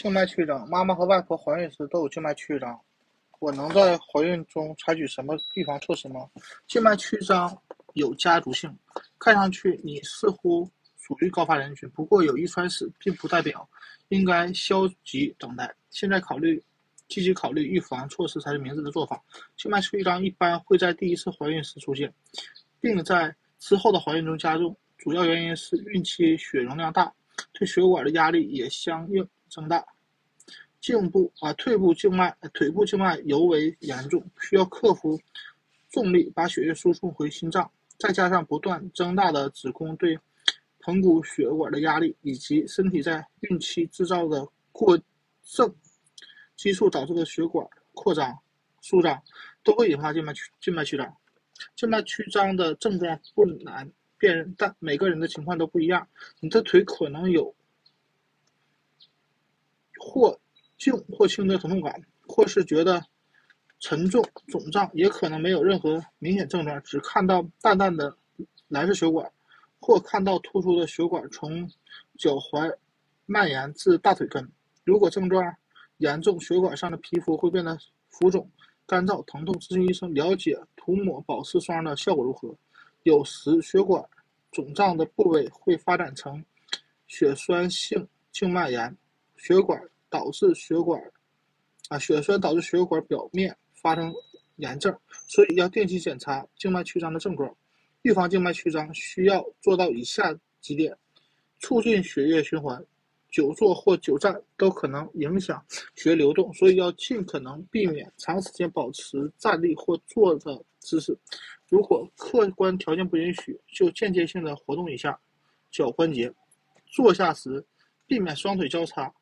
静脉曲张，妈妈和外婆怀孕时都有静脉曲张，我能在怀孕中采取什么预防措施吗？静脉曲张有家族性，看上去你似乎属于高发人群，不过有遗传史并不代表应该消极等待。现在考虑，积极考虑预防措施才是明智的做法。静脉曲张一般会在第一次怀孕时出现，并在之后的怀孕中加重，主要原因是孕期血容量大，对血管的压力也相应。增大，颈部啊，腿部静脉、腿部静脉尤为严重，需要克服重力把血液输送回心脏，再加上不断增大的子宫对盆骨血管的压力，以及身体在孕期制造的过剩激素导致的血管扩张、舒张，都会引发静脉曲静脉曲张。静脉曲张的症状不难辨认，但每个人的情况都不一样。你的腿可能有。或静或轻的疼痛感，或是觉得沉重肿胀，也可能没有任何明显症状，只看到淡淡的蓝色血管，或看到突出的血管从脚踝蔓延至大腿根。如果症状严重，血管上的皮肤会变得浮肿、干燥、疼痛，咨询医生了解涂抹保湿霜的效果如何。有时血管肿胀的部位会发展成血栓性静脉炎。血管导致血管啊血栓导致血管表面发生炎症，所以要定期检查静脉曲张的症状。预防静脉曲张需要做到以下几点：促进血液循环。久坐或久站都可能影响血液流动，所以要尽可能避免长时间保持站立或坐的姿势。如果客观条件不允许，就间接性的活动一下脚关节。坐下时避免双腿交叉。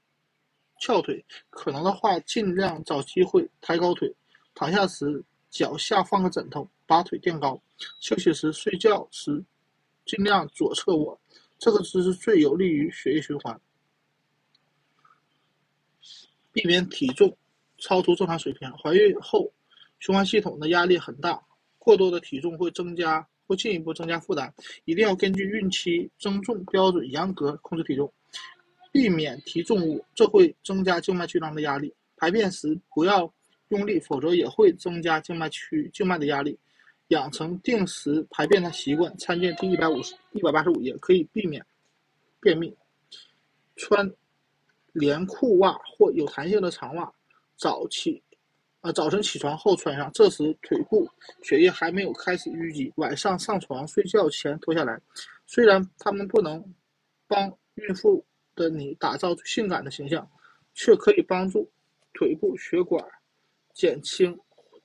翘腿，可能的话尽量找机会抬高腿。躺下时脚下放个枕头，把腿垫高。休息时、睡觉时尽量左侧卧，这个姿势最有利于血液循环。避免体重超出正常水平。怀孕后循环系统的压力很大，过多的体重会增加，会进一步增加负担。一定要根据孕期增重标准严格控制体重。避免提重物，这会增加静脉曲张的压力。排便时不要用力，否则也会增加静脉曲静脉的压力。养成定时排便的习惯，参见第一百五十一百八十五页，可以避免便秘。穿连裤袜或有弹性的长袜，早起啊早晨起床后穿上，这时腿部血液还没有开始淤积。晚上上床睡觉前脱下来。虽然它们不能帮孕妇。的你打造性感的形象，却可以帮助腿部血管减轻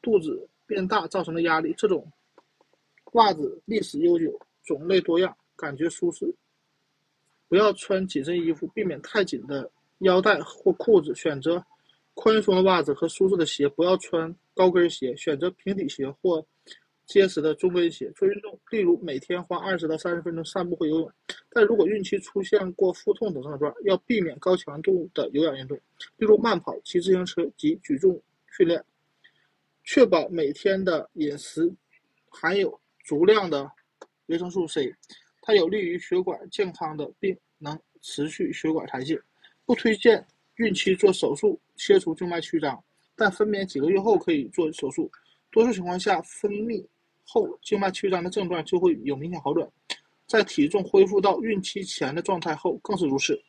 肚子变大造成的压力。这种袜子历史悠久，种类多样，感觉舒适。不要穿紧身衣服，避免太紧的腰带或裤子。选择宽松的袜子和舒适的鞋。不要穿高跟鞋，选择平底鞋或。结实的中跟鞋做运动，例如每天花二十到三十分钟散步或游泳。但如果孕期出现过腹痛等症状，要避免高强度的有氧运动，例如慢跑、骑自行车及举重训练。确保每天的饮食含有足量的维生素 C，它有利于血管健康的，并能持续血管弹性。不推荐孕期做手术切除静脉曲张，但分娩几个月后可以做手术。多数情况下，分泌。后静脉曲张的症状就会有明显好转，在体重恢复到孕期前的状态后更是如此。